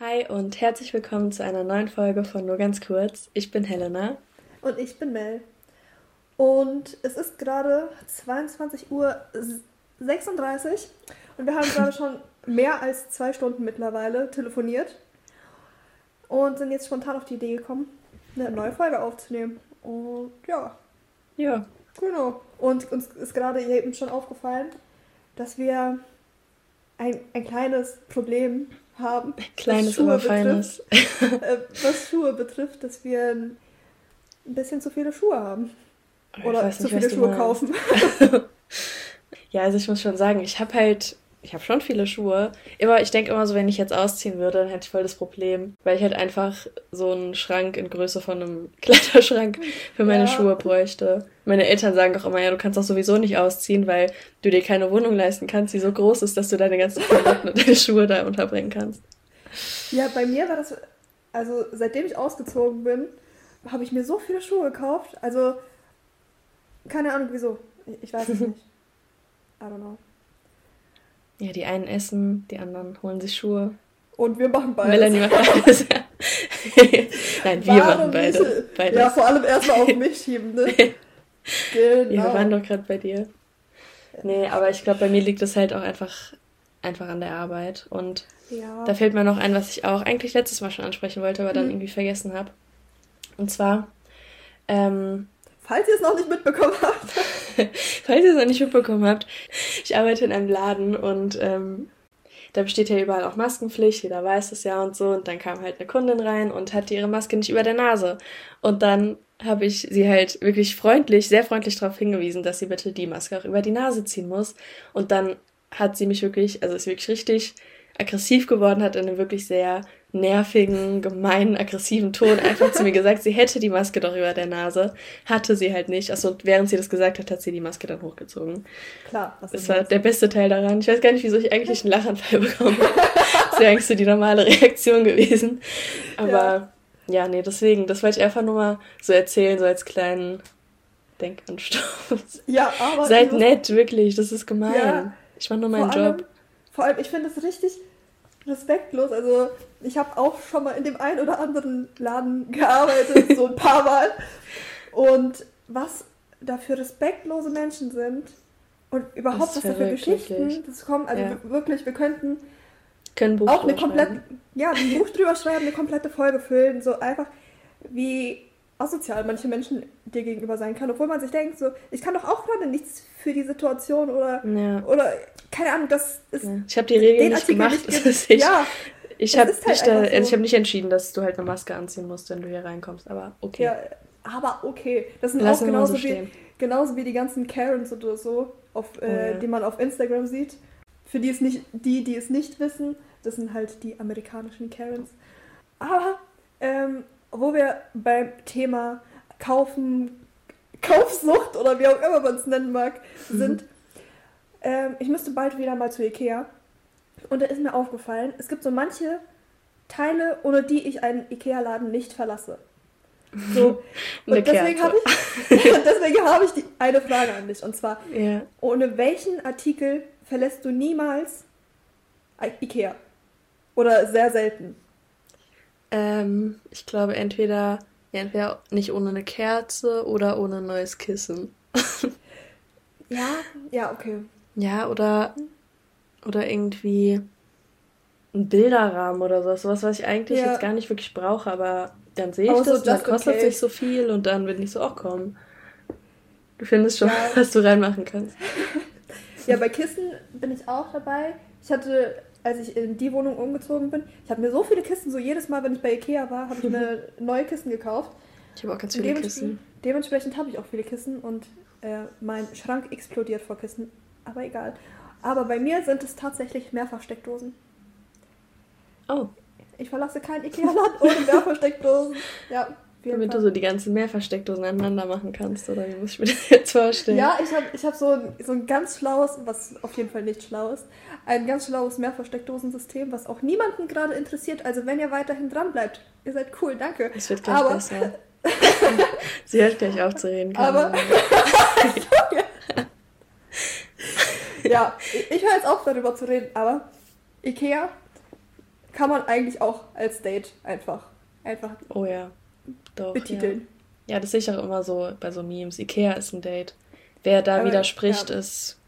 Hi und herzlich willkommen zu einer neuen Folge von Nur ganz kurz. Ich bin Helena. Und ich bin Mel. Und es ist gerade 22 Uhr 36 und wir haben gerade schon mehr als zwei Stunden mittlerweile telefoniert und sind jetzt spontan auf die Idee gekommen, eine neue Folge aufzunehmen. Und ja. Ja. Genau. Und uns ist gerade eben schon aufgefallen, dass wir ein, ein kleines Problem haben. Ein kleines, aber feines. Äh, was Schuhe betrifft, dass wir ein bisschen zu viele Schuhe haben. Oder nicht, zu viele Schuhe kaufen. ja, also ich muss schon sagen, ich habe halt ich habe schon viele Schuhe. Immer, ich denke immer so, wenn ich jetzt ausziehen würde, dann hätte ich voll das Problem, weil ich halt einfach so einen Schrank in Größe von einem Kleiderschrank für meine ja. Schuhe bräuchte. Meine Eltern sagen doch immer, ja, du kannst doch sowieso nicht ausziehen, weil du dir keine Wohnung leisten kannst, die so groß ist, dass du deine ganzen Klamotten und deine Schuhe da unterbringen kannst. Ja, bei mir war das, also seitdem ich ausgezogen bin, habe ich mir so viele Schuhe gekauft. Also, keine Ahnung wieso. Ich weiß es nicht. I don't know. Ja, die einen essen, die anderen holen sich Schuhe. Und wir machen beides. Melanie macht beides. Nein, wir Warum machen beide, beides. Ja, vor allem erstmal auf mich schieben, ne? genau. Ja, wir waren doch gerade bei dir. Nee, aber ich glaube, bei mir liegt es halt auch einfach, einfach an der Arbeit. Und ja. da fällt mir noch ein, was ich auch eigentlich letztes Mal schon ansprechen wollte, aber dann mhm. irgendwie vergessen habe. Und zwar, ähm, Falls ihr es noch nicht mitbekommen habt. Falls ihr es noch nicht mitbekommen habt, ich arbeite in einem Laden und ähm, da besteht ja überall auch Maskenpflicht, jeder weiß es ja und so. Und dann kam halt eine Kundin rein und hatte ihre Maske nicht über der Nase. Und dann habe ich sie halt wirklich freundlich, sehr freundlich darauf hingewiesen, dass sie bitte die Maske auch über die Nase ziehen muss. Und dann hat sie mich wirklich, also ist wirklich richtig aggressiv geworden, hat in einem wirklich sehr nervigen, gemeinen, aggressiven Ton einfach zu mir gesagt, sie hätte die Maske doch über der Nase. Hatte sie halt nicht. Also während sie das gesagt hat, hat sie die Maske dann hochgezogen. Klar. Was das war der beste Teil daran. Ich weiß gar nicht, wieso ich eigentlich einen Lachanfall bekommen Das wäre eigentlich so die normale Reaktion gewesen. Aber ja. ja, nee, deswegen, das wollte ich einfach nur mal so erzählen, so als kleinen Denkanstoß. Ja, aber... Seid nett, wirklich, das ist gemein. Ja, ich mache nur meinen Job. Allem, vor allem, ich finde es richtig respektlos. Also ich habe auch schon mal in dem einen oder anderen Laden gearbeitet, so ein paar Mal. Und was da für respektlose Menschen sind und überhaupt was da für Geschichten das kommen. Also ja. wirklich, wir könnten auch eine komplette, ja, ein Buch drüber schreiben, eine komplette Folge füllen, so einfach wie asozial manche Menschen dir gegenüber sein können, obwohl man sich denkt, so, ich kann doch auch gerade nichts für die Situation oder, ja. oder keine Ahnung, das ist. Ja. Ich habe die Regeln nicht gemacht. Nicht nicht, ja, ich habe halt nicht, also so. hab nicht entschieden, dass du halt eine Maske anziehen musst, wenn du hier reinkommst, aber okay. Ja, aber okay. Das sind Lassen auch genauso, so wie, genauso wie die ganzen Karens oder so, auf, oh, äh, ja. die man auf Instagram sieht. Für die es nicht, die, die es nicht wissen, das sind halt die amerikanischen Karens. Aber ähm, wo wir beim Thema Kaufen, Kaufsucht oder wie auch immer man es nennen mag, mhm. sind, ähm, ich müsste bald wieder mal zu Ikea. Und da ist mir aufgefallen, es gibt so manche Teile, ohne die ich einen Ikea-Laden nicht verlasse. So. Und deswegen habe ich, deswegen hab ich die, eine Frage an dich. Und zwar, ja. ohne welchen Artikel verlässt du niemals Ikea? Oder sehr selten? Ähm, ich glaube entweder, entweder nicht ohne eine Kerze oder ohne ein neues Kissen. ja, ja, okay. Ja, oder, oder irgendwie ein Bilderrahmen oder so. Sowas, was ich eigentlich ja. jetzt gar nicht wirklich brauche, aber dann sehe ich oh, das, so dann kostet okay. sich so viel und dann bin ich so, auch komm. Du findest schon, ja. was du reinmachen kannst. ja, bei Kissen bin ich auch dabei. Ich hatte als ich in die Wohnung umgezogen bin, ich habe mir so viele Kisten, so jedes Mal, wenn ich bei Ikea war, habe ich mir neue Kisten gekauft. Ich habe auch ganz viele Kissen. Dementsprechend habe ich auch viele Kissen und äh, mein Schrank explodiert vor Kissen. Aber egal. Aber bei mir sind es tatsächlich Mehrfachsteckdosen. Oh. Ich verlasse kein Ikea-Land ohne Mehrfachsteckdosen. Ja. Damit Fall. du so die ganzen Mehrversteckdosen aneinander machen kannst, oder wie muss ich mir das jetzt vorstellen? Ja, ich habe ich hab so, ein, so ein ganz schlaues, was auf jeden Fall nicht schlau ist, ein ganz schlaues Mehrversteckdosensystem, was auch niemanden gerade interessiert. Also wenn ihr weiterhin dran bleibt, ihr seid cool, danke. Es wird gleich Aber, besser. Sie hört gleich auf zu reden. Aber ja, ich höre jetzt auf darüber zu reden, aber Ikea kann man eigentlich auch als Date einfach, einfach oh ja. Doch, betiteln. Ja. ja, das sehe ich auch immer so bei so Memes. Ikea ist ein Date. Wer da Aber, widerspricht, ja. ist.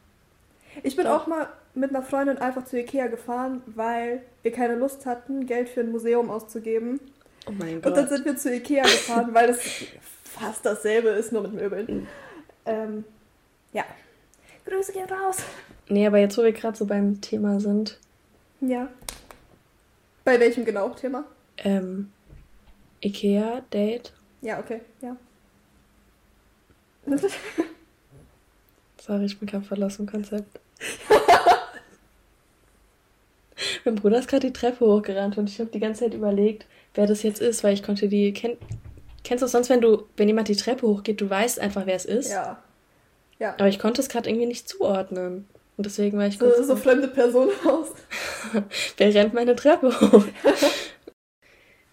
Ich bin doch. auch mal mit einer Freundin einfach zu Ikea gefahren, weil wir keine Lust hatten, Geld für ein Museum auszugeben. Oh mein Gott. Und dann sind wir zu Ikea gefahren, weil es fast dasselbe ist, nur mit Möbeln. Mhm. Ähm, ja. Grüße gehen raus. Nee, aber jetzt, wo wir gerade so beim Thema sind. Ja. Bei welchem genau Thema? Ähm, Ikea, Date. Ja, okay, ja. Sorry, ich bin gerade aus dem Konzept. mein Bruder ist gerade die Treppe hochgerannt und ich habe die ganze Zeit überlegt, wer das jetzt ist, weil ich konnte die. Kenn, kennst du es sonst, wenn du, wenn jemand die Treppe hochgeht, du weißt einfach, wer es ist? Ja. Ja. Aber ich konnte es gerade irgendwie nicht zuordnen. Und deswegen war ich so, so fremde Person aus. wer rennt meine Treppe hoch?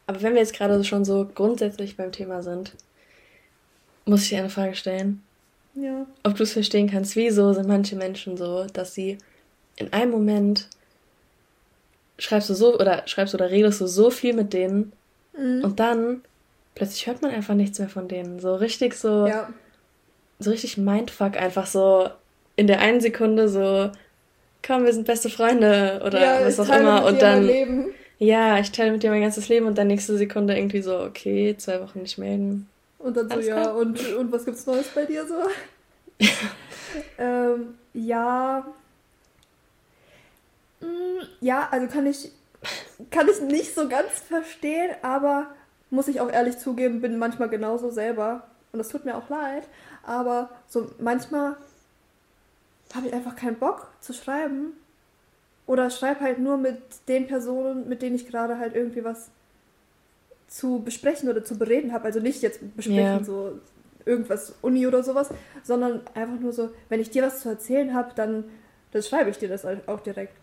Aber wenn wir jetzt gerade schon so grundsätzlich beim Thema sind, muss ich dir eine Frage stellen. Ja. Ob du es verstehen kannst, wieso sind manche Menschen so, dass sie in einem Moment schreibst du so oder schreibst oder redest du so viel mit denen mhm. und dann plötzlich hört man einfach nichts mehr von denen. So richtig so, ja. so richtig Mindfuck einfach so in der einen Sekunde so, komm, wir sind beste Freunde oder ja, was auch immer und dann, ja, ich teile mit dir mein ganzes Leben und dann nächste Sekunde irgendwie so, okay, zwei Wochen nicht melden. Und dann so, Alles ja, und, und was gibt's Neues bei dir so? ähm, ja, Mm, ja, also kann ich, kann ich nicht so ganz verstehen, aber muss ich auch ehrlich zugeben, bin manchmal genauso selber. Und das tut mir auch leid. Aber so manchmal habe ich einfach keinen Bock zu schreiben. Oder schreibe halt nur mit den Personen, mit denen ich gerade halt irgendwie was zu besprechen oder zu bereden habe. Also nicht jetzt besprechen, yeah. so irgendwas Uni oder sowas, sondern einfach nur so, wenn ich dir was zu erzählen habe, dann, dann schreibe ich dir das auch direkt.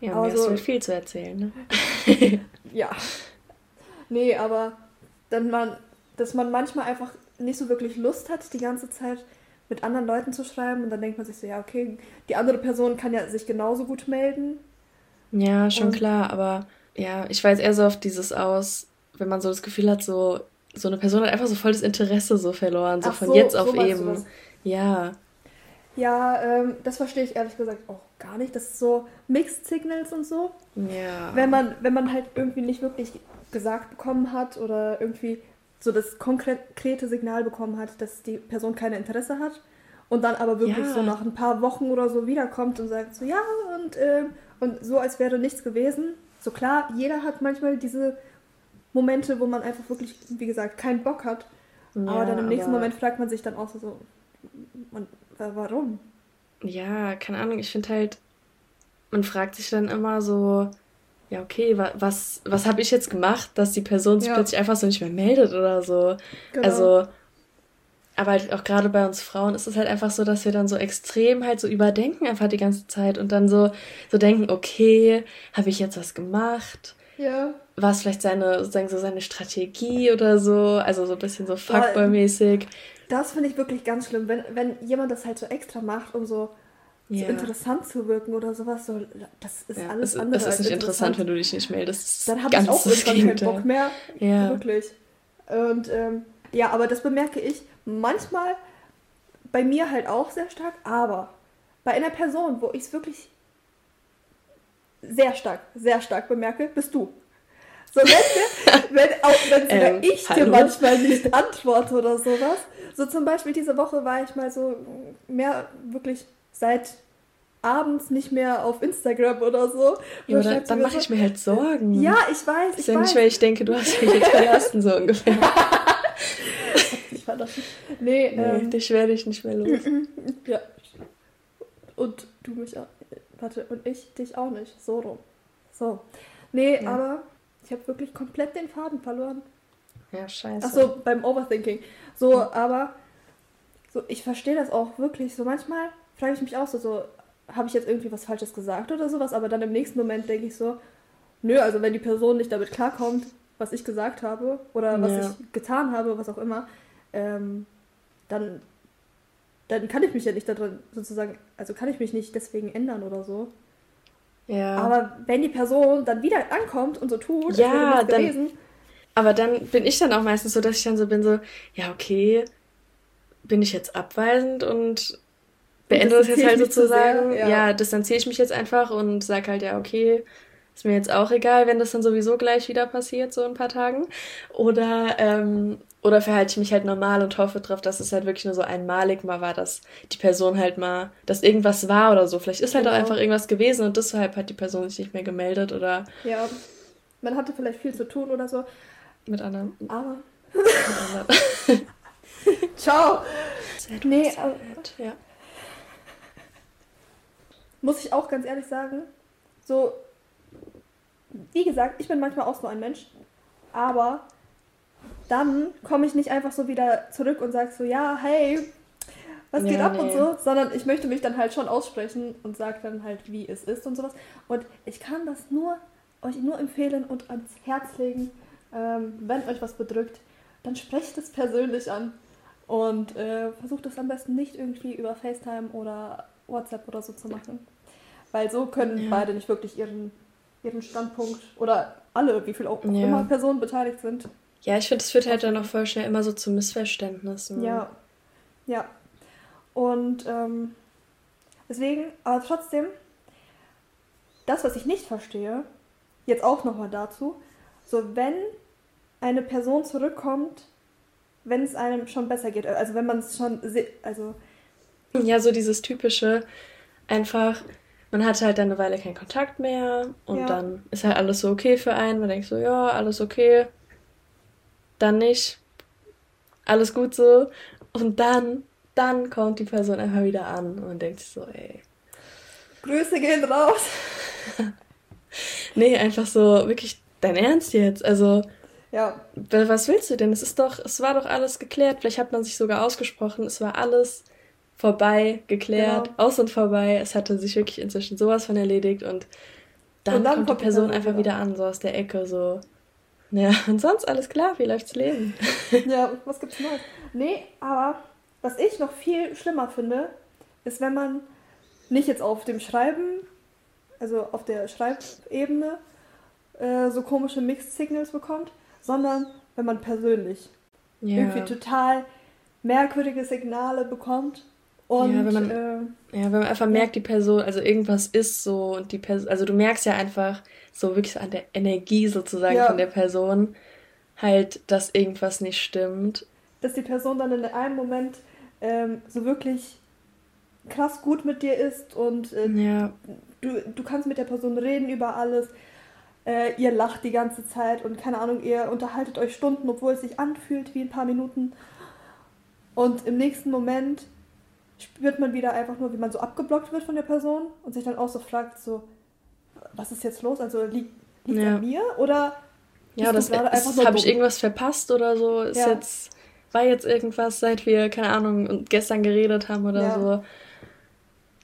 Ja, mir also, hast du viel zu erzählen, ne? ja. Nee, aber dann man, dass man manchmal einfach nicht so wirklich Lust hat, die ganze Zeit mit anderen Leuten zu schreiben und dann denkt man sich so, ja, okay, die andere Person kann ja sich genauso gut melden. Ja, schon und, klar, aber ja, ich weiß eher so auf dieses aus, wenn man so das Gefühl hat, so, so eine Person hat einfach so voll das Interesse so verloren, so Ach von so, jetzt auf so eben. Ja. Ja, ähm, das verstehe ich ehrlich gesagt auch gar nicht. Das ist so Mixed Signals und so. Ja. Wenn man, wenn man halt irgendwie nicht wirklich gesagt bekommen hat oder irgendwie so das konkrete Signal bekommen hat, dass die Person kein Interesse hat und dann aber wirklich ja. so nach ein paar Wochen oder so wiederkommt und sagt so, ja, und, äh, und so, als wäre nichts gewesen. So klar, jeder hat manchmal diese Momente, wo man einfach wirklich, wie gesagt, keinen Bock hat. Ja, aber dann im nächsten Moment fragt man sich dann auch so, so und, warum? Ja, keine Ahnung, ich finde halt, man fragt sich dann immer so, ja, okay, was, was habe ich jetzt gemacht, dass die Person sich ja. plötzlich einfach so nicht mehr meldet oder so. Genau. Also, aber halt auch gerade bei uns Frauen ist es halt einfach so, dass wir dann so extrem halt so überdenken einfach die ganze Zeit und dann so, so denken, okay, habe ich jetzt was gemacht? Ja. War es vielleicht seine, sozusagen so seine Strategie oder so? Also so ein bisschen so Fuckboy-mäßig. Das finde ich wirklich ganz schlimm, wenn, wenn jemand das halt so extra macht, um so ja. so interessant zu wirken oder sowas. So, das ist ja, alles es, andere. Es ist nicht interessant, wenn du dich nicht meldest. Dann habe ich auch irgendwann keinen Bock mehr. Ja. Wirklich. Und ähm, ja, aber das bemerke ich manchmal bei mir halt auch sehr stark, aber bei einer Person, wo ich es wirklich sehr stark, sehr stark bemerke, bist du. So, wenn, wir, wenn, auch wenn ähm, ich hallo? dir manchmal nicht antworte oder sowas. So zum Beispiel diese Woche war ich mal so mehr wirklich seit abends nicht mehr auf Instagram oder so. Ja, oder dann mache ich mir halt Sorgen. Ja, ich weiß. Ich ist ja weiß. nicht, weil ich denke, du hast mich jetzt verlassen, so ungefähr. nicht. Nee, nee ähm, dich werde ich nicht mehr los. ja. Und du mich auch. Warte, und ich dich auch nicht. So rum. So. Nee, ja. aber ich habe wirklich komplett den Faden verloren. Ja, scheiße. Achso, beim Overthinking. So, ja. aber so, ich verstehe das auch wirklich. So manchmal frage ich mich auch so, so habe ich jetzt irgendwie was Falsches gesagt oder sowas, aber dann im nächsten Moment denke ich so, nö, also wenn die Person nicht damit klarkommt, was ich gesagt habe oder was ja. ich getan habe, was auch immer, ähm, dann, dann kann ich mich ja nicht darin sozusagen, also kann ich mich nicht deswegen ändern oder so. Ja. Aber wenn die Person dann wieder ankommt und so tut, ja, dann, gewesen, aber dann bin ich dann auch meistens so, dass ich dann so bin, so, ja, okay, bin ich jetzt abweisend und beende das jetzt halt sozusagen. Sehr, ja. ja, distanziere ich mich jetzt einfach und sag halt, ja, okay, ist mir jetzt auch egal, wenn das dann sowieso gleich wieder passiert, so in ein paar Tagen. Oder, ähm, oder verhalte ich mich halt normal und hoffe drauf, dass es halt wirklich nur so einmalig mal war, dass die Person halt mal, dass irgendwas war oder so. Vielleicht ist halt genau. auch einfach irgendwas gewesen und deshalb hat die Person sich nicht mehr gemeldet oder. Ja, man hatte vielleicht viel zu tun oder so. Mit anderen. Aber. Mit anderen. Ciao. Nee, aber, ja. Muss ich auch ganz ehrlich sagen, so, wie gesagt, ich bin manchmal auch so ein Mensch, aber dann komme ich nicht einfach so wieder zurück und sage so, ja, hey, was geht ja, ab nee. und so, sondern ich möchte mich dann halt schon aussprechen und sage dann halt, wie es ist und sowas. Und ich kann das nur euch nur empfehlen und ans Herz legen, ähm, wenn euch was bedrückt, dann sprecht es persönlich an und äh, versucht es am besten nicht irgendwie über FaceTime oder WhatsApp oder so zu machen. Weil so können ja. beide nicht wirklich ihren, ihren Standpunkt oder alle, wie viel auch ja. immer Personen beteiligt sind. Ja, ich finde, es führt halt dann auch voll schnell immer so zu Missverständnissen. Ja, ja. Und ähm, deswegen, aber trotzdem, das, was ich nicht verstehe, jetzt auch nochmal dazu, so wenn eine Person zurückkommt, wenn es einem schon besser geht. Also wenn man es schon, also ja, so dieses typische, einfach, man hat halt dann eine Weile keinen Kontakt mehr und ja. dann ist halt alles so okay für einen. Man denkt so, ja, alles okay, dann nicht, alles gut so. Und dann, dann kommt die Person einfach wieder an und denkt sich so, ey. Grüße gehen raus. nee, einfach so, wirklich dein Ernst jetzt. Also, ja. Was willst du denn? Es ist doch, es war doch alles geklärt. Vielleicht hat man sich sogar ausgesprochen. Es war alles vorbei, geklärt, genau. aus und vorbei. Es hatte sich wirklich inzwischen sowas von erledigt und dann, und dann kommt, die Person einfach wieder an, so aus der Ecke, so. Ja, und sonst alles klar, wie läuft's Leben? ja, was gibt's Neues? Nee, aber was ich noch viel schlimmer finde, ist, wenn man nicht jetzt auf dem Schreiben, also auf der Schreibebene, äh, so komische Mixed Signals bekommt, sondern wenn man persönlich ja. irgendwie total merkwürdige Signale bekommt. Und, ja, wenn man, äh, ja, wenn man einfach merkt, die Person, also irgendwas ist so und die Person, also du merkst ja einfach so wirklich so an der Energie sozusagen ja. von der Person halt, dass irgendwas nicht stimmt. Dass die Person dann in einem Moment ähm, so wirklich krass gut mit dir ist und äh, ja. du, du kannst mit der Person reden über alles äh, ihr lacht die ganze Zeit und keine Ahnung, ihr unterhaltet euch Stunden, obwohl es sich anfühlt wie ein paar Minuten. Und im nächsten Moment spürt man wieder einfach nur, wie man so abgeblockt wird von der Person und sich dann auch so fragt, so, was ist jetzt los? Also liegt es ja. an mir oder ja, das habe ich irgendwas verpasst oder so? Ist ja. jetzt war jetzt irgendwas, seit wir keine Ahnung gestern geredet haben oder ja. so?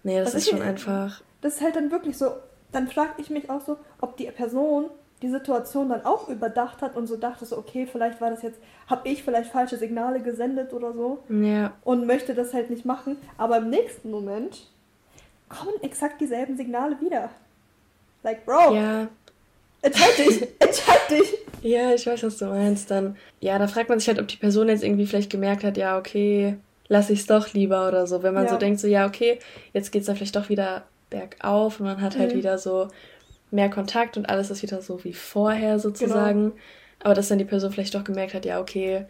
Nee, das, das ist, ist schon einfach. Das ist halt dann wirklich so dann frage ich mich auch so, ob die Person die Situation dann auch überdacht hat und so dachte so, okay, vielleicht war das jetzt, habe ich vielleicht falsche Signale gesendet oder so ja. und möchte das halt nicht machen. Aber im nächsten Moment kommen exakt dieselben Signale wieder. Like, Bro, ja. entscheid dich, entscheid dich. Ja, ich weiß, was du meinst. Dann, ja, da fragt man sich halt, ob die Person jetzt irgendwie vielleicht gemerkt hat, ja, okay, lass ich es doch lieber oder so. Wenn man ja. so denkt, so, ja, okay, jetzt geht es da vielleicht doch wieder bergauf und man hat halt mhm. wieder so mehr Kontakt und alles ist wieder so wie vorher sozusagen. Genau. Aber dass dann die Person vielleicht doch gemerkt hat, ja, okay,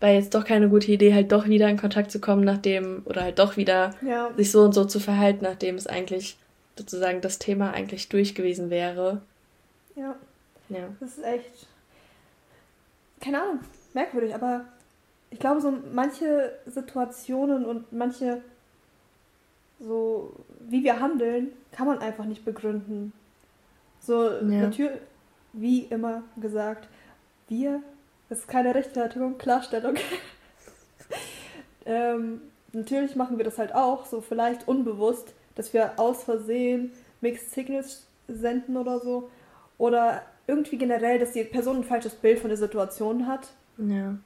war jetzt doch keine gute Idee, halt doch wieder in Kontakt zu kommen, nachdem, oder halt doch wieder ja. sich so und so zu verhalten, nachdem es eigentlich sozusagen das Thema eigentlich durch gewesen wäre. Ja. Ja. Das ist echt, keine Ahnung, merkwürdig, aber ich glaube, so manche Situationen und manche so wie wir handeln, kann man einfach nicht begründen. So, ja. natürlich, wie immer gesagt, wir, das ist keine Rechtfertigung, Klarstellung. ähm, natürlich machen wir das halt auch, so vielleicht unbewusst, dass wir aus Versehen Mixed Signals senden oder so. Oder irgendwie generell, dass die Person ein falsches Bild von der Situation hat. Ja.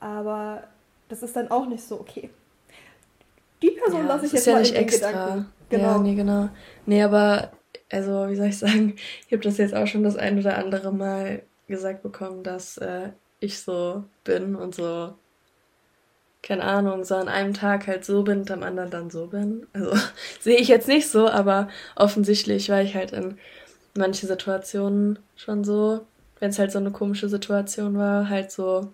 Aber das ist dann auch nicht so okay. Die Person ja, lasse ich jetzt ja mal nicht extra. Gedanken. Genau. Ja, nee, genau. Nee, aber also wie soll ich sagen, ich habe das jetzt auch schon das ein oder andere Mal gesagt bekommen, dass äh, ich so bin und so, keine Ahnung, so an einem Tag halt so bin und am anderen dann so bin. Also sehe ich jetzt nicht so, aber offensichtlich war ich halt in manchen Situationen schon so, wenn es halt so eine komische Situation war, halt so,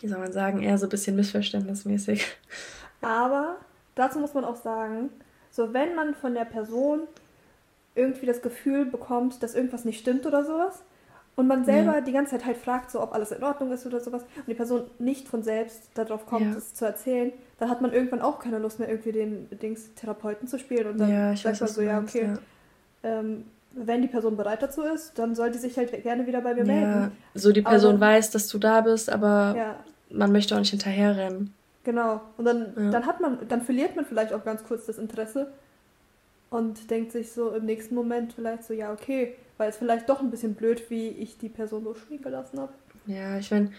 wie soll man sagen, eher so ein bisschen missverständnismäßig. Aber dazu muss man auch sagen, so wenn man von der Person irgendwie das Gefühl bekommt, dass irgendwas nicht stimmt oder sowas, und man selber ja. die ganze Zeit halt fragt, so ob alles in Ordnung ist oder sowas, und die Person nicht von selbst darauf kommt, ja. es zu erzählen, dann hat man irgendwann auch keine Lust mehr, irgendwie den Dings Therapeuten zu spielen. Und dann ja, sagt man so, ja, okay, ähm, wenn die Person bereit dazu ist, dann soll die sich halt gerne wieder bei mir melden. So die Person aber, weiß, dass du da bist, aber man möchte auch nicht hinterherrennen. Genau. Und dann, dann hat man, dann verliert man vielleicht auch ganz kurz das Interesse und denkt sich so im nächsten Moment vielleicht so, ja, okay, war es vielleicht doch ein bisschen blöd, wie ich die Person so stehen gelassen habe. Ja, ich meine,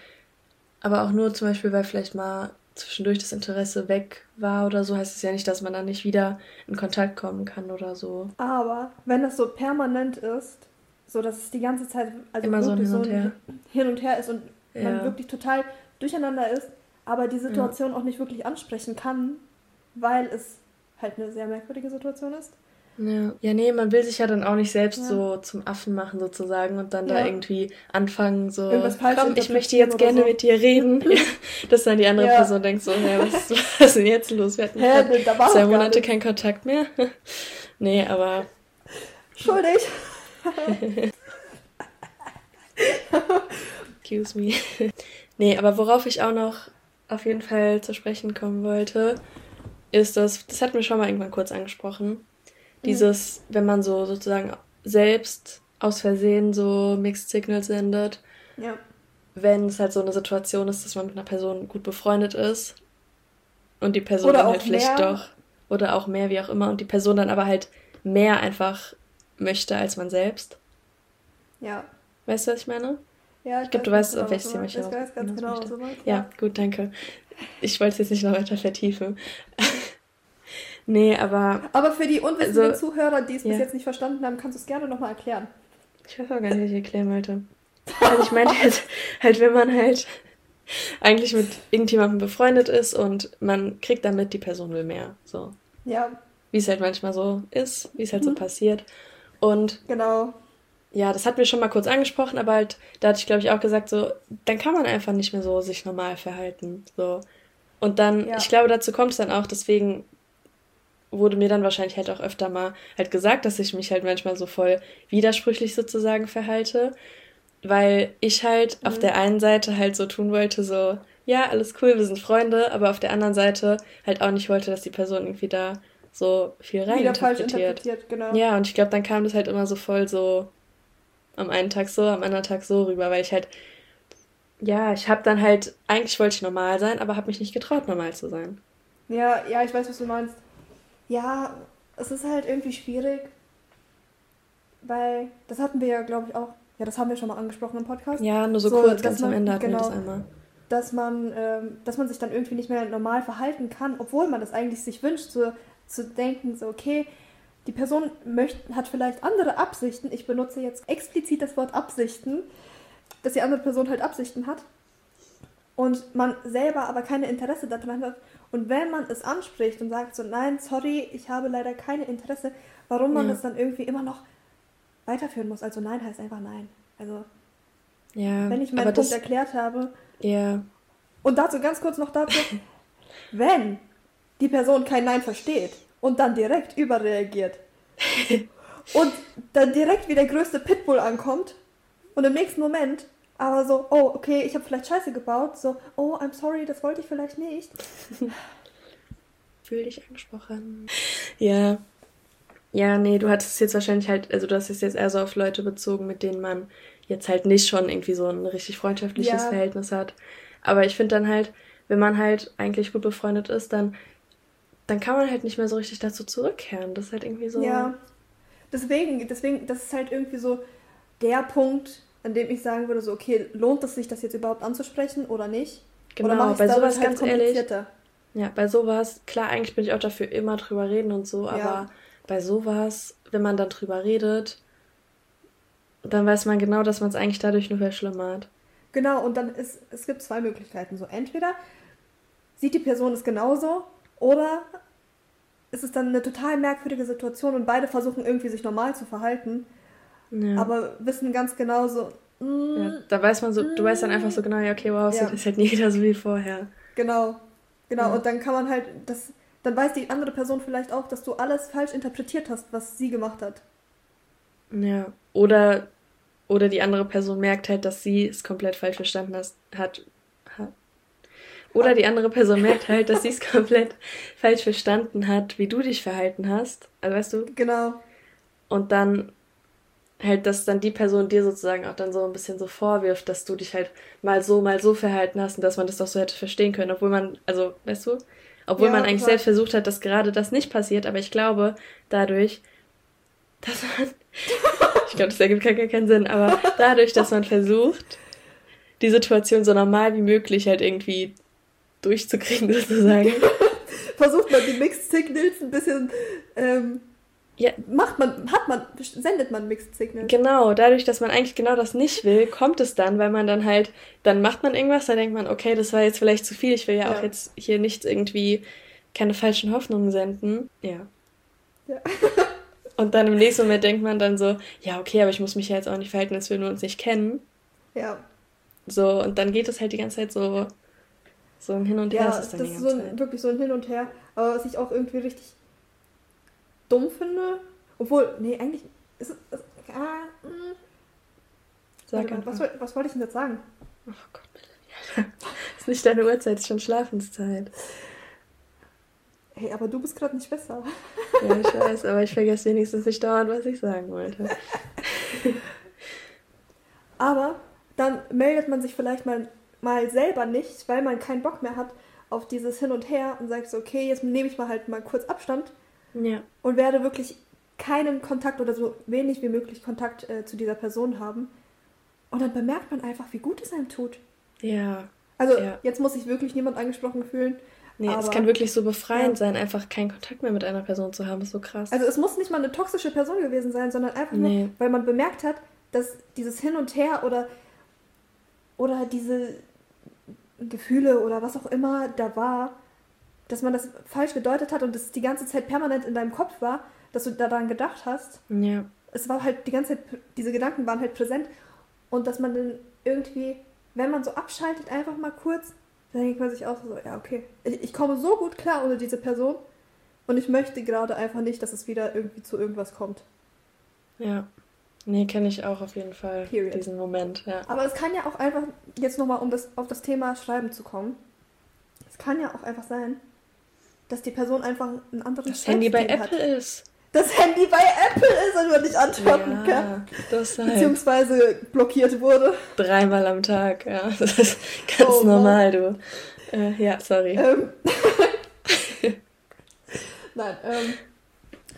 aber auch nur zum Beispiel, weil vielleicht mal zwischendurch das Interesse weg war oder so, heißt es ja nicht, dass man dann nicht wieder in Kontakt kommen kann oder so. Aber wenn das so permanent ist, so dass es die ganze Zeit also immer so, hin und, so her. hin und her ist und ja. man wirklich total durcheinander ist, aber die Situation ja. auch nicht wirklich ansprechen kann, weil es halt eine sehr merkwürdige Situation ist. Ja. ja, nee, man will sich ja dann auch nicht selbst ja. so zum Affen machen sozusagen und dann ja. da irgendwie anfangen so, komm, ich möchte jetzt gerne so. mit dir reden. Dass dann die andere Person denkt so, ja, was, was ist denn jetzt los? Wir hatten Hä, zwei Monate keinen Kontakt mehr. nee, aber... Schuldig. Excuse me. nee, aber worauf ich auch noch auf jeden Fall zu sprechen kommen wollte, ist das, das hatten wir schon mal irgendwann kurz angesprochen, dieses, wenn man so sozusagen selbst aus Versehen so Mixed Signals sendet. Ja. Wenn es halt so eine Situation ist, dass man mit einer Person gut befreundet ist und die Person oder dann halt vielleicht doch oder auch mehr, wie auch immer, und die Person dann aber halt mehr einfach möchte als man selbst. Ja. Weißt du, was ich meine? Ja, ich, ich glaube, du weißt, genau, auf welches Thema ich weiß ganz genau, so ja. ja, gut, danke. Ich wollte es jetzt nicht noch weiter vertiefen. Nee, aber. Aber für die unwissenden also, Zuhörer, die es ja. bis jetzt nicht verstanden haben, kannst du es gerne nochmal erklären. Ich weiß auch gar nicht, was ich erklären wollte. Also ich meine halt, halt, wenn man halt eigentlich mit irgendjemandem befreundet ist und man kriegt damit, die Person will mehr. So. Ja. Wie es halt manchmal so ist, wie es halt mhm. so passiert. Und. Genau. Ja, das hat mir schon mal kurz angesprochen, aber halt, da hatte ich glaube ich auch gesagt, so, dann kann man einfach nicht mehr so sich normal verhalten. So. Und dann, ja. ich glaube, dazu kommt es dann auch, deswegen wurde mir dann wahrscheinlich halt auch öfter mal halt gesagt, dass ich mich halt manchmal so voll widersprüchlich sozusagen verhalte, weil ich halt mhm. auf der einen Seite halt so tun wollte, so, ja, alles cool, wir sind Freunde, aber auf der anderen Seite halt auch nicht wollte, dass die Person irgendwie da so viel rein Wieder falsch interpretiert, genau. Ja, und ich glaube, dann kam das halt immer so voll so am einen Tag so, am anderen Tag so rüber, weil ich halt ja, ich habe dann halt eigentlich wollte ich normal sein, aber habe mich nicht getraut normal zu sein. Ja, ja, ich weiß, was du meinst. Ja, es ist halt irgendwie schwierig, weil das hatten wir ja, glaube ich, auch. Ja, das haben wir schon mal angesprochen im Podcast. Ja, nur so, so kurz, ganz man, am Ende hatten genau, wir das einmal. Dass man, ähm, dass man sich dann irgendwie nicht mehr normal verhalten kann, obwohl man das eigentlich sich wünscht, so zu denken, so, okay, die Person möcht, hat vielleicht andere Absichten. Ich benutze jetzt explizit das Wort Absichten, dass die andere Person halt Absichten hat und man selber aber keine Interesse daran hat und wenn man es anspricht und sagt so, nein, sorry, ich habe leider keine Interesse, warum man ja. das dann irgendwie immer noch weiterführen muss. Also nein heißt einfach nein. Also ja, wenn ich meinen Punkt das, erklärt habe. Ja. Und dazu ganz kurz noch dazu, wenn die Person kein Nein versteht und dann direkt überreagiert und dann direkt wie der größte Pitbull ankommt und im nächsten Moment aber so, oh, okay, ich habe vielleicht Scheiße gebaut. So, oh, I'm sorry, das wollte ich vielleicht nicht. Fühl dich angesprochen. Ja. Ja, nee, du hattest es jetzt wahrscheinlich halt, also du hast es jetzt eher so auf Leute bezogen, mit denen man jetzt halt nicht schon irgendwie so ein richtig freundschaftliches ja. Verhältnis hat. Aber ich finde dann halt, wenn man halt eigentlich gut befreundet ist, dann, dann kann man halt nicht mehr so richtig dazu zurückkehren. Das ist halt irgendwie so. Ja. Deswegen, deswegen, das ist halt irgendwie so der Punkt, an dem ich sagen würde, so, okay, lohnt es sich, das jetzt überhaupt anzusprechen oder nicht? Genau, oder bei sowas halt ganz ehrlich. Ja, bei sowas, klar, eigentlich bin ich auch dafür, immer drüber reden und so, ja. aber bei sowas wenn man dann drüber redet, dann weiß man genau, dass man es eigentlich dadurch nur verschlimmert. Genau, und dann ist, es gibt zwei Möglichkeiten. So, entweder sieht die Person es genauso oder ist es dann eine total merkwürdige Situation und beide versuchen irgendwie sich normal zu verhalten, ja. aber wissen ganz genau so. Mm, ja, da weiß man so, du weißt dann einfach so genau, ja, okay, wow, ja. ist halt nie wieder so wie vorher. Genau, genau. Und dann kann man halt, das, dann weiß die andere Person vielleicht auch, dass du alles falsch interpretiert hast, was sie gemacht hat. Ja, oder, oder die andere Person merkt halt, dass sie es komplett falsch verstanden hat, hat oder die andere Person merkt halt, dass sie es komplett falsch verstanden hat, wie du dich verhalten hast. Also weißt du? Genau. Und dann halt, dass dann die Person dir sozusagen auch dann so ein bisschen so vorwirft, dass du dich halt mal so, mal so verhalten hast und dass man das doch so hätte verstehen können, obwohl man, also, weißt du, obwohl ja, man eigentlich klar. selbst versucht hat, dass gerade das nicht passiert, aber ich glaube, dadurch, dass man, ich glaube, das ergibt gar keinen Sinn, aber dadurch, dass man versucht, die Situation so normal wie möglich halt irgendwie durchzukriegen, sozusagen. Versucht man die Mixed Signals ein bisschen. Ähm, ja. Macht man, hat man, sendet man Mixed Signals. Genau, dadurch, dass man eigentlich genau das nicht will, kommt es dann, weil man dann halt, dann macht man irgendwas, dann denkt man, okay, das war jetzt vielleicht zu viel, ich will ja, ja. auch jetzt hier nicht irgendwie keine falschen Hoffnungen senden. Ja. Ja. Und dann im nächsten Moment denkt man dann so, ja, okay, aber ich muss mich ja jetzt auch nicht verhalten, als würden wir uns nicht kennen. Ja. So, und dann geht es halt die ganze Zeit so so ein Hin und Her ja, ist es dann das ist so ein, wirklich so ein Hin und Her. Aber was ich auch irgendwie richtig dumm finde, obwohl, nee, eigentlich ist es. Ah, mh. Hm. Sag mal, was, was wollte ich denn jetzt sagen? Oh Gott, bitte. ist nicht deine Uhrzeit, ist schon Schlafenszeit. Hey, aber du bist gerade nicht besser. ja, ich weiß, aber ich vergesse wenigstens nicht dauernd, was ich sagen wollte. aber dann meldet man sich vielleicht mal mal selber nicht, weil man keinen Bock mehr hat auf dieses Hin und Her und sagt so, okay, jetzt nehme ich mal halt mal kurz Abstand ja. und werde wirklich keinen Kontakt oder so wenig wie möglich Kontakt äh, zu dieser Person haben. Und dann bemerkt man einfach, wie gut es einem tut. Ja. Also ja. jetzt muss sich wirklich niemand angesprochen fühlen. Nee, aber, es kann wirklich so befreiend ja. sein, einfach keinen Kontakt mehr mit einer Person zu haben. Ist so krass. Also es muss nicht mal eine toxische Person gewesen sein, sondern einfach nee. nur, weil man bemerkt hat, dass dieses Hin und Her oder, oder diese, Gefühle oder was auch immer da war, dass man das falsch gedeutet hat und das die ganze Zeit permanent in deinem Kopf war, dass du daran gedacht hast. Ja. Es war halt die ganze Zeit, diese Gedanken waren halt präsent und dass man dann irgendwie, wenn man so abschaltet, einfach mal kurz, dann denkt man sich auch so, ja, okay, ich, ich komme so gut klar ohne diese Person und ich möchte gerade einfach nicht, dass es wieder irgendwie zu irgendwas kommt. Ja. Nee, kenne ich auch auf jeden Fall, Period. diesen Moment, ja. Aber es kann ja auch einfach, jetzt nochmal, um das, auf das Thema Schreiben zu kommen, es kann ja auch einfach sein, dass die Person einfach einen anderen Das Handy bei hat. Apple ist. Das Handy bei Apple ist und man nicht antworten ja, kann. Das halt Beziehungsweise blockiert wurde. Dreimal am Tag, ja. Das ist ganz oh, normal, du. Äh, ja, sorry. Ähm. Nein, ähm,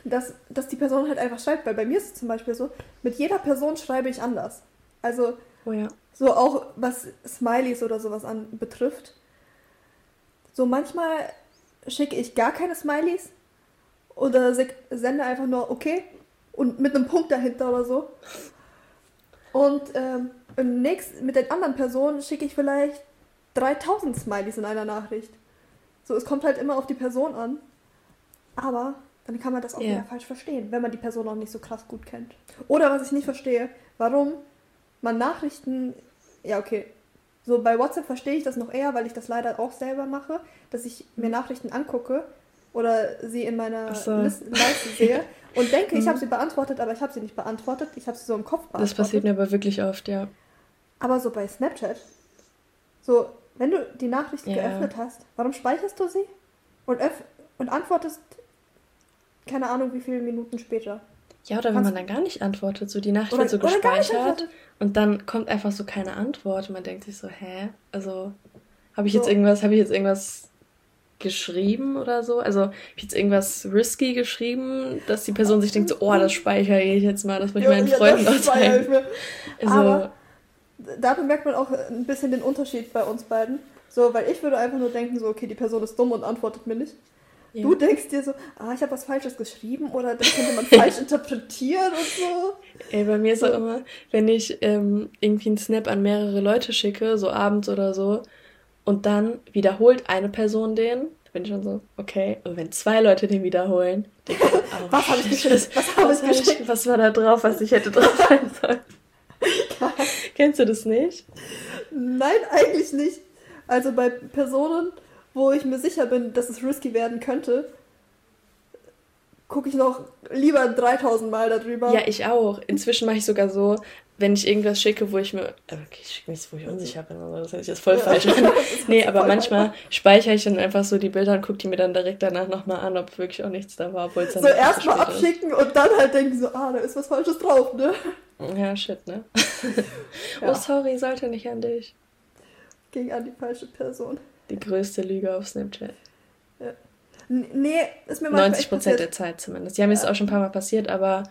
dass, dass die Person halt einfach schreibt. Weil bei mir ist es zum Beispiel so, mit jeder Person schreibe ich anders. Also oh ja. so auch was Smileys oder sowas an betrifft. So manchmal schicke ich gar keine Smileys oder sende einfach nur okay und mit einem Punkt dahinter oder so. Und ähm, nächst, mit den anderen Personen schicke ich vielleicht 3000 Smileys in einer Nachricht. So, es kommt halt immer auf die Person an. Aber dann kann man das auch yeah. wieder falsch verstehen, wenn man die Person auch nicht so krass gut kennt. Oder was ich nicht verstehe, warum man Nachrichten, ja okay, so bei WhatsApp verstehe ich das noch eher, weil ich das leider auch selber mache, dass ich mir mhm. Nachrichten angucke oder sie in meiner so. Liste, Leiste sehe und denke, ich habe mhm. sie beantwortet, aber ich habe sie nicht beantwortet. Ich habe sie so im Kopf beantwortet. Das passiert mir aber wirklich oft, ja. Aber so bei Snapchat, so wenn du die Nachricht ja. geöffnet hast, warum speicherst du sie und, und antwortest keine Ahnung, wie viele Minuten später. Ja, oder wenn man dann gar nicht antwortet, so die Nachricht wird so gespeichert und dann kommt einfach so keine Antwort und man denkt sich so, hä? Also, habe ich so. jetzt irgendwas, habe ich jetzt irgendwas geschrieben oder so? Also, habe ich jetzt irgendwas risky geschrieben, dass die Person sich denkt so, oh, das speichere ich jetzt mal, das muss ich ja, meinen ja, Freunden noch zeigen. Also, Aber da bemerkt man auch ein bisschen den Unterschied bei uns beiden. So, weil ich würde einfach nur denken, so, okay, die Person ist dumm und antwortet mir nicht. Ja. Du denkst dir so, ah, ich habe was Falsches geschrieben oder das könnte man falsch interpretieren und so. Ey, bei mir ist auch immer, wenn ich ähm, irgendwie einen Snap an mehrere Leute schicke, so abends oder so, und dann wiederholt eine Person den, bin ich schon so, okay. Und wenn zwei Leute den wiederholen, denke ich, oh, was habe ich geschickt? Was, was, ich, was war da drauf, was ich hätte drauf sein sollen? Kennst du das nicht? Nein, eigentlich nicht. Also bei Personen, wo ich mir sicher bin, dass es risky werden könnte, gucke ich noch lieber 3000 Mal darüber. Ja, ich auch. Inzwischen mache ich sogar so, wenn ich irgendwas schicke, wo ich mir. Äh, okay, ich schicke nichts, wo ich unsicher bin, oder das ist jetzt voll ja. falsch. nee, aber manchmal speichere ich dann einfach so die Bilder und gucke die mir dann direkt danach nochmal an, ob wirklich auch nichts da war, obwohl es dann. So erstmal abschicken ist. und dann halt denken so, ah, da ist was Falsches drauf, ne? Ja, shit, ne? ja. Oh, sorry, sollte nicht an dich. Ging an die falsche Person. Die größte Lüge auf Snapchat. Ja. Nee, ist mir mal 90 Prozent der Zeit zumindest. Ja, mir ist auch schon ein paar Mal passiert, aber.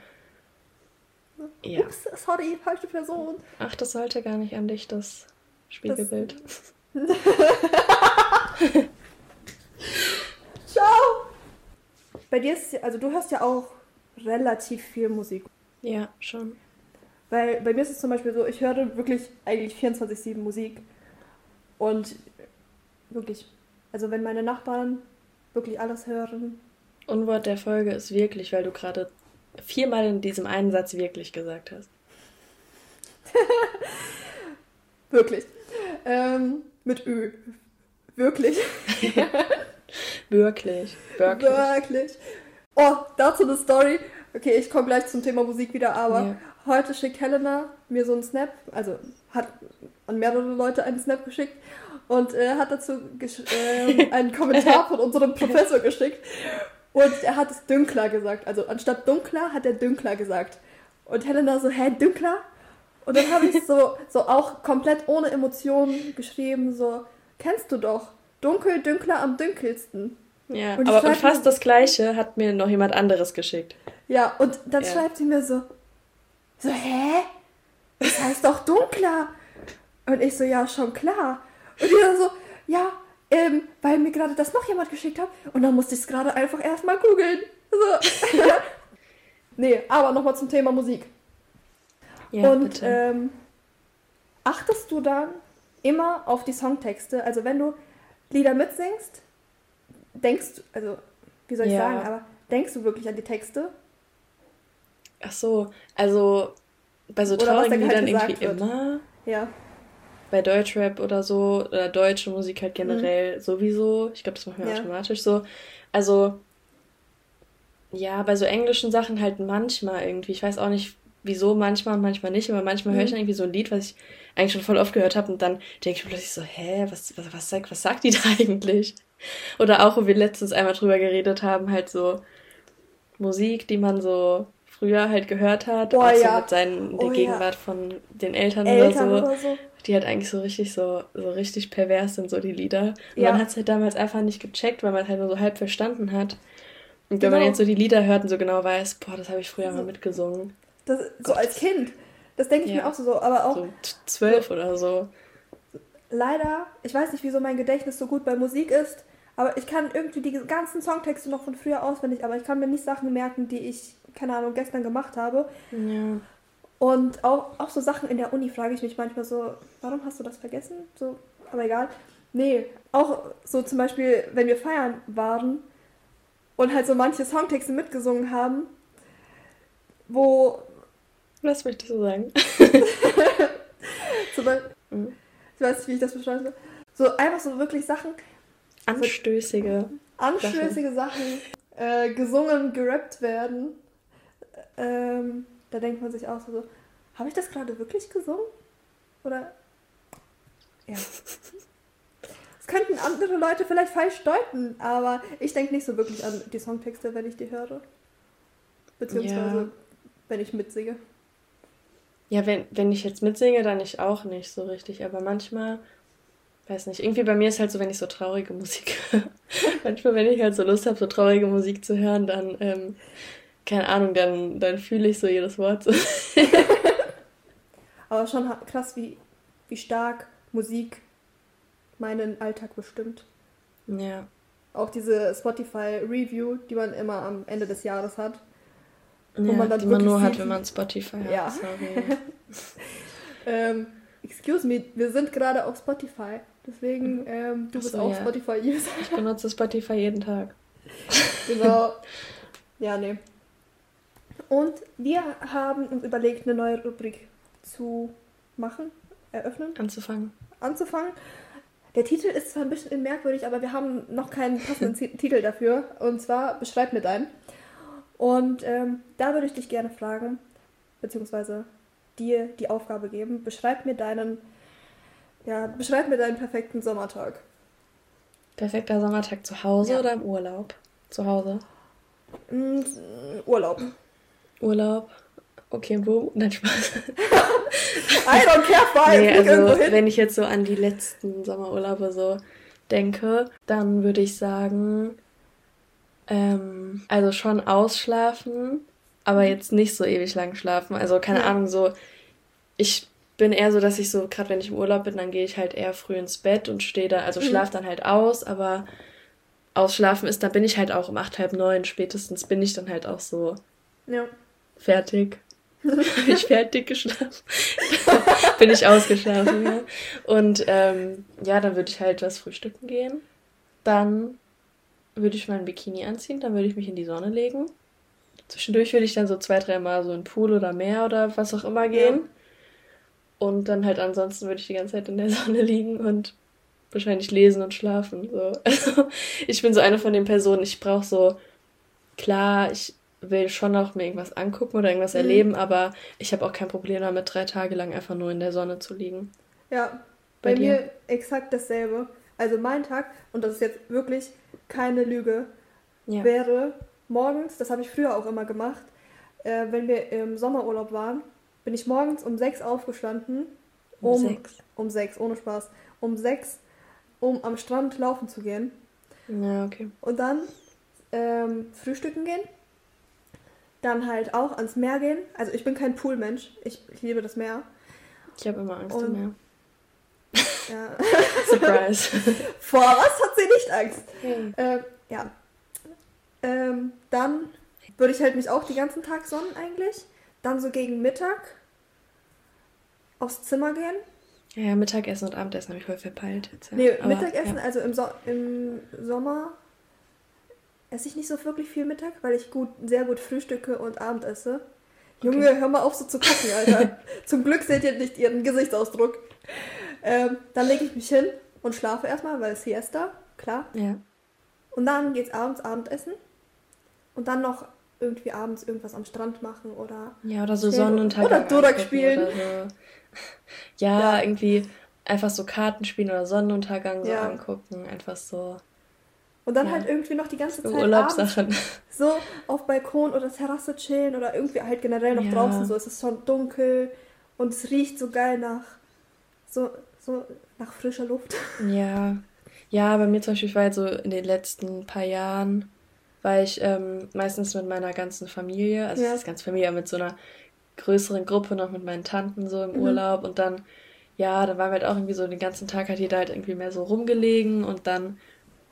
Ja. Ups, sorry, falsche Person. Ach, das sollte gar nicht an dich, das Spiegelbild. Das... Ciao! Bei dir ist also du hörst ja auch relativ viel Musik. Ja, schon. Weil bei mir ist es zum Beispiel so, ich höre wirklich eigentlich 24-7 Musik. Und wirklich, also wenn meine Nachbarn wirklich alles hören. Unwort der Folge ist wirklich, weil du gerade viermal in diesem einen Satz wirklich gesagt hast. wirklich. Ähm, mit Ö. Wirklich. wirklich. Wirklich. Wirklich. Oh, dazu eine Story. Okay, ich komme gleich zum Thema Musik wieder, aber ja. heute schickt Helena mir so einen Snap, also hat an mehrere Leute einen Snap geschickt und äh, hat dazu äh, einen Kommentar von unserem Professor geschickt. Und er hat es dünkler gesagt. Also anstatt dunkler hat er dünkler gesagt. Und Helena so, hä, dünkler? Und dann habe ich so, so auch komplett ohne Emotionen geschrieben, so, kennst du doch, dunkel, dünkler am dünkelsten. Ja, und aber und fast das gleiche hat mir noch jemand anderes geschickt. Ja, und dann ja. schreibt sie mir so, so, hä? Das heißt doch dunkler. Und ich so, ja, schon klar. Und die dann so, ja, ähm, weil mir gerade das noch jemand geschickt hat. Und dann musste ich es gerade einfach erstmal googeln. So. nee, aber nochmal zum Thema Musik. Ja, und ähm, achtest du dann immer auf die Songtexte? Also wenn du Lieder mitsingst, denkst du, also wie soll ich ja. sagen, aber denkst du wirklich an die Texte? Ach so, also bei so traurigen Liedern irgendwie wird. immer. Ja bei Deutschrap oder so, oder deutsche Musik halt generell mhm. sowieso. Ich glaube, das machen wir ja. automatisch so. Also, ja, bei so englischen Sachen halt manchmal irgendwie. Ich weiß auch nicht, wieso manchmal und manchmal nicht, aber manchmal mhm. höre ich mhm. dann irgendwie so ein Lied, was ich eigentlich schon voll oft gehört habe und dann denke ich plötzlich so, hä, was, was, was, sagt, was sagt die da eigentlich? Oder auch, wo wir letztens einmal drüber geredet haben, halt so Musik, die man so früher halt gehört hat, Boah, auch so ja. mit seinen, der oh, Gegenwart ja. von den Eltern, Eltern oder, so, oder, so, die halt eigentlich so richtig so, so richtig pervers sind, so die Lieder. Und ja. man hat es halt damals einfach nicht gecheckt, weil man halt nur so halb verstanden hat. Und wenn man genau. jetzt so die Lieder hört und so genau weiß, boah, das habe ich früher so, mal mitgesungen. Das, so als Kind. Das denke ich mir auch so, aber auch. So zwölf so, oder so. Leider, ich weiß nicht, wieso mein Gedächtnis so gut bei Musik ist, aber ich kann irgendwie die ganzen Songtexte noch von früher auswendig, aber ich kann mir nicht Sachen merken, die ich keine Ahnung, gestern gemacht habe. Ja. Und auch, auch so Sachen in der Uni frage ich mich manchmal so, warum hast du das vergessen? So, aber egal. Nee, auch so zum Beispiel, wenn wir feiern waren und halt so manche Songtexte mitgesungen haben, wo. Was möchtest du sagen? zum Beispiel, mhm. Ich weiß nicht, wie ich das beschreiben soll. So einfach so wirklich Sachen. Anstößige. So, anstößige Sachen, Sachen äh, gesungen, gerappt werden ähm, da denkt man sich auch so, habe ich das gerade wirklich gesungen? Oder ja. Das könnten andere Leute vielleicht falsch deuten, aber ich denke nicht so wirklich an die Songtexte, wenn ich die höre. Beziehungsweise, ja. wenn ich mitsinge. Ja, wenn, wenn ich jetzt mitsinge, dann ich auch nicht so richtig. Aber manchmal, weiß nicht, irgendwie bei mir ist halt so, wenn ich so traurige Musik höre. manchmal, wenn ich halt so Lust habe, so traurige Musik zu hören, dann ähm, keine Ahnung, dann, dann fühle ich so jedes Wort. So. Aber schon krass, wie, wie stark Musik meinen Alltag bestimmt. Ja. Auch diese Spotify-Review, die man immer am Ende des Jahres hat. Ja, man die man nur hat, wenn man Spotify hat. Ja. ähm, excuse me, wir sind gerade auf Spotify. Deswegen, ähm, du bist auch ja. Spotify-User. Ich benutze Spotify jeden Tag. genau. Ja, nee. Und wir haben uns überlegt, eine neue Rubrik zu machen, eröffnen. Anzufangen. Anzufangen. Der Titel ist zwar ein bisschen merkwürdig, aber wir haben noch keinen passenden Titel dafür. Und zwar Beschreib mir deinen. Und ähm, da würde ich dich gerne fragen, beziehungsweise dir die Aufgabe geben, beschreib mir deinen, ja, beschreib mir deinen perfekten Sommertag. Perfekter Sommertag zu Hause ja. oder im Urlaub? Zu Hause. Mm, Urlaub. Urlaub. Okay, wo? Nein, Spaß. I don't care, fine. Nee, also, wenn ich jetzt so an die letzten Sommerurlaube so denke, dann würde ich sagen, ähm, also schon ausschlafen, aber jetzt nicht so ewig lang schlafen. Also keine ja. Ahnung, so ich bin eher so, dass ich so, gerade wenn ich im Urlaub bin, dann gehe ich halt eher früh ins Bett und stehe da, also mhm. schlaf dann halt aus, aber ausschlafen ist, dann bin ich halt auch um acht, halb neun spätestens bin ich dann halt auch so ja. Fertig. bin ich fertig geschlafen. bin ich ausgeschlafen, ja. Und ähm, ja, dann würde ich halt was frühstücken gehen. Dann würde ich mein Bikini anziehen, dann würde ich mich in die Sonne legen. Zwischendurch würde ich dann so zwei, dreimal so in den Pool oder Meer oder was auch immer gehen. Ja. Und dann halt ansonsten würde ich die ganze Zeit in der Sonne liegen und wahrscheinlich lesen und schlafen. So. Also ich bin so eine von den Personen, ich brauche so, klar, ich will schon noch mir irgendwas angucken oder irgendwas mhm. erleben, aber ich habe auch kein Problem damit, drei Tage lang einfach nur in der Sonne zu liegen. Ja, bei, bei mir exakt dasselbe. Also mein Tag, und das ist jetzt wirklich keine Lüge, ja. wäre morgens, das habe ich früher auch immer gemacht, äh, wenn wir im Sommerurlaub waren, bin ich morgens um sechs aufgestanden. Um, um sechs. Um sechs, ohne Spaß. Um sechs, um am Strand laufen zu gehen. Ja, okay. Und dann ähm, frühstücken gehen. Dann halt auch ans Meer gehen. Also ich bin kein Poolmensch. Ich, ich liebe das Meer. Ich habe immer Angst im Meer. Ja. Surprise. Vor was hat sie nicht Angst? Hm. Äh, ja. Ähm, dann würde ich halt mich auch den ganzen Tag sonnen eigentlich. Dann so gegen Mittag aufs Zimmer gehen. Ja, Mittagessen und Abendessen habe ich voll verpeilt. Jetzt, ja. Nee, Aber, Mittagessen, ja. also im, so im Sommer esse ich nicht so wirklich viel Mittag, weil ich gut, sehr gut frühstücke und Abend esse. Junge, hör mal auf so zu gucken, Alter. Zum Glück seht ihr nicht ihren Gesichtsausdruck. Ähm, dann lege ich mich hin und schlafe erstmal, weil Siesta, klar. Ja. Und dann geht's abends Abendessen. Und dann noch irgendwie abends irgendwas am Strand machen oder. Ja, oder so Sonnenuntergang. Oder Durak spielen. Oder so. ja, ja, irgendwie einfach so Karten spielen oder Sonnenuntergang so ja. angucken. Einfach so. Und dann ja. halt irgendwie noch die ganze Zeit Urlaubssachen. So auf Balkon oder Terrasse chillen oder irgendwie halt generell noch draußen so. Es ist schon dunkel und es riecht so geil nach so so nach frischer Luft. Ja. Ja, bei mir zum Beispiel war halt so in den letzten paar Jahren, war ich ähm, meistens mit meiner ganzen Familie, also ja. das ganze Familie mit so einer größeren Gruppe noch mit meinen Tanten so im mhm. Urlaub und dann, ja, dann waren wir halt auch irgendwie so den ganzen Tag hat jeder halt irgendwie mehr so rumgelegen und dann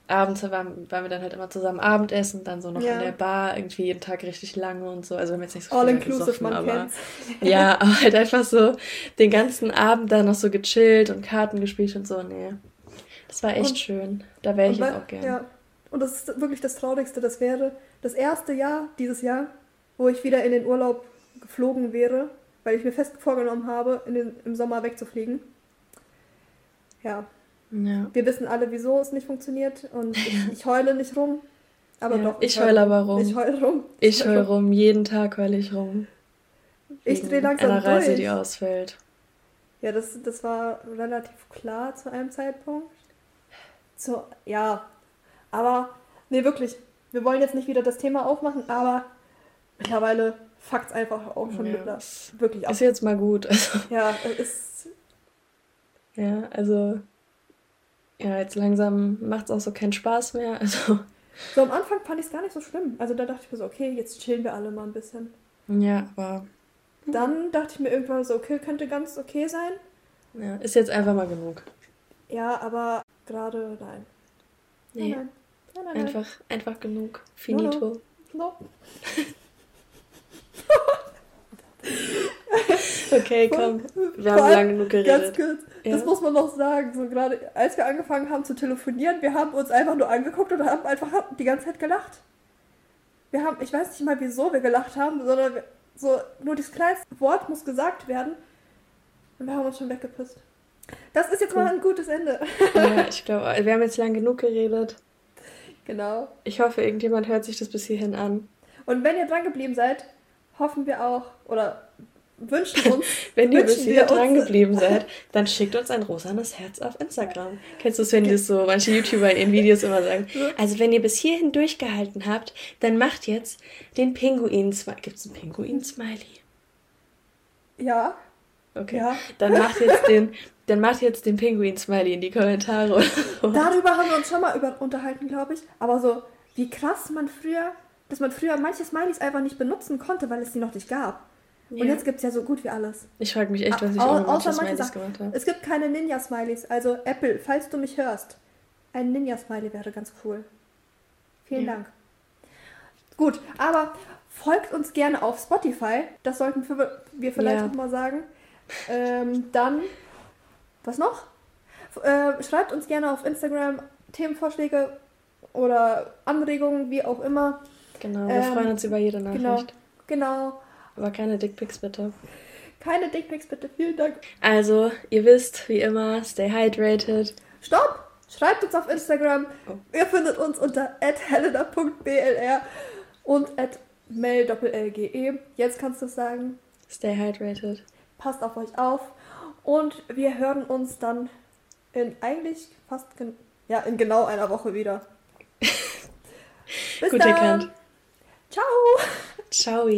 abends waren, waren wir dann halt immer zusammen Abendessen, dann so noch ja. in der Bar, irgendwie jeden Tag richtig lange und so. Also wir haben jetzt nicht so All inclusive, gesoffen, man aber, kennt's. Ja, aber halt einfach so den ganzen Abend dann noch so gechillt und Karten gespielt und so. Nee, das war echt und, schön. Da wäre ich jetzt auch gerne. Ja. Und das ist wirklich das Traurigste. Das wäre das erste Jahr, dieses Jahr, wo ich wieder in den Urlaub geflogen wäre, weil ich mir fest vorgenommen habe, in den, im Sommer wegzufliegen. Ja, ja. Wir wissen alle, wieso es nicht funktioniert und ich, ich heule nicht rum. Aber ja, doch. Ich, ich heule aber rum. Ich heule rum. Ich heule rum. Jeden Tag heule ich rum. Ich drehe langsam einer Reise, durch. die ausfällt. Ja, das, das war relativ klar zu einem Zeitpunkt. So, ja. Aber, nee, wirklich. Wir wollen jetzt nicht wieder das Thema aufmachen, aber mittlerweile fuckt es einfach auch schon ja. mit wirklich ab. Ist jetzt mal gut. Also. Ja, ist. Ja, also ja, jetzt langsam macht es auch so keinen Spaß mehr. Also. So am Anfang fand ich es gar nicht so schlimm. Also da dachte ich mir so, okay, jetzt chillen wir alle mal ein bisschen. Ja, aber. Dann dachte ich mir irgendwann so, okay, könnte ganz okay sein. Ja, ist jetzt einfach mal genug. Ja, aber gerade nein. Nee. Nein, Nein, nein, einfach, einfach genug. Finito. No. no. okay, komm. Wir haben lange genug geredet. Ganz kurz, ja. das muss man noch sagen. So gerade als wir angefangen haben zu telefonieren, wir haben uns einfach nur angeguckt und haben einfach die ganze Zeit gelacht. Wir haben, ich weiß nicht mal wieso wir gelacht haben, sondern so nur das kleinste Wort muss gesagt werden und wir haben uns schon weggepisst. Das ist jetzt cool. mal ein gutes Ende. ja, ich glaube, wir haben jetzt lang genug geredet. Genau. Ich hoffe, irgendjemand hört sich das bis hierhin an. Und wenn ihr dran geblieben seid, hoffen wir auch oder wünschen uns. Wenn ihr bis hier dran geblieben seid, dann schickt uns ein rosanes Herz auf Instagram. Kennst du es, wenn das so manche YouTuber in ihren Videos immer sagen? Also wenn ihr bis hierhin durchgehalten habt, dann macht jetzt den Pinguin-Smiley. Gibt es einen Pinguin-Smiley? Ja. Okay. Ja. Dann macht jetzt den, dann macht jetzt den Pinguin-Smiley in die Kommentare. Darüber haben wir uns schon mal über, unterhalten, glaube ich. Aber so, wie krass man früher, dass man früher manche Smileys einfach nicht benutzen konnte, weil es die noch nicht gab. Ja. Und jetzt gibt es ja so gut wie alles. Ich frage mich echt, was ich auch außer Smileys gemacht habe. Es gibt keine Ninja-Smileys. Also Apple, falls du mich hörst, ein Ninja-Smiley wäre ganz cool. Vielen ja. Dank. Gut, aber folgt uns gerne auf Spotify. Das sollten wir vielleicht ja. noch mal sagen. Ähm, dann, was noch? Äh, schreibt uns gerne auf Instagram Themenvorschläge oder Anregungen, wie auch immer. Genau, wir ähm, freuen uns über jede Nachricht. Genau, genau. Aber keine Dickpics bitte. Keine Dickpics bitte, vielen Dank. Also, ihr wisst, wie immer, stay hydrated. Stopp! Schreibt uns auf Instagram. Oh. Ihr findet uns unter helena.blr und mail.lge. Jetzt kannst du sagen. Stay hydrated. Passt auf euch auf. Und wir hören uns dann in eigentlich fast ja, in genau einer Woche wieder. Bis Gut dann. erkannt. Ciao. Ciao.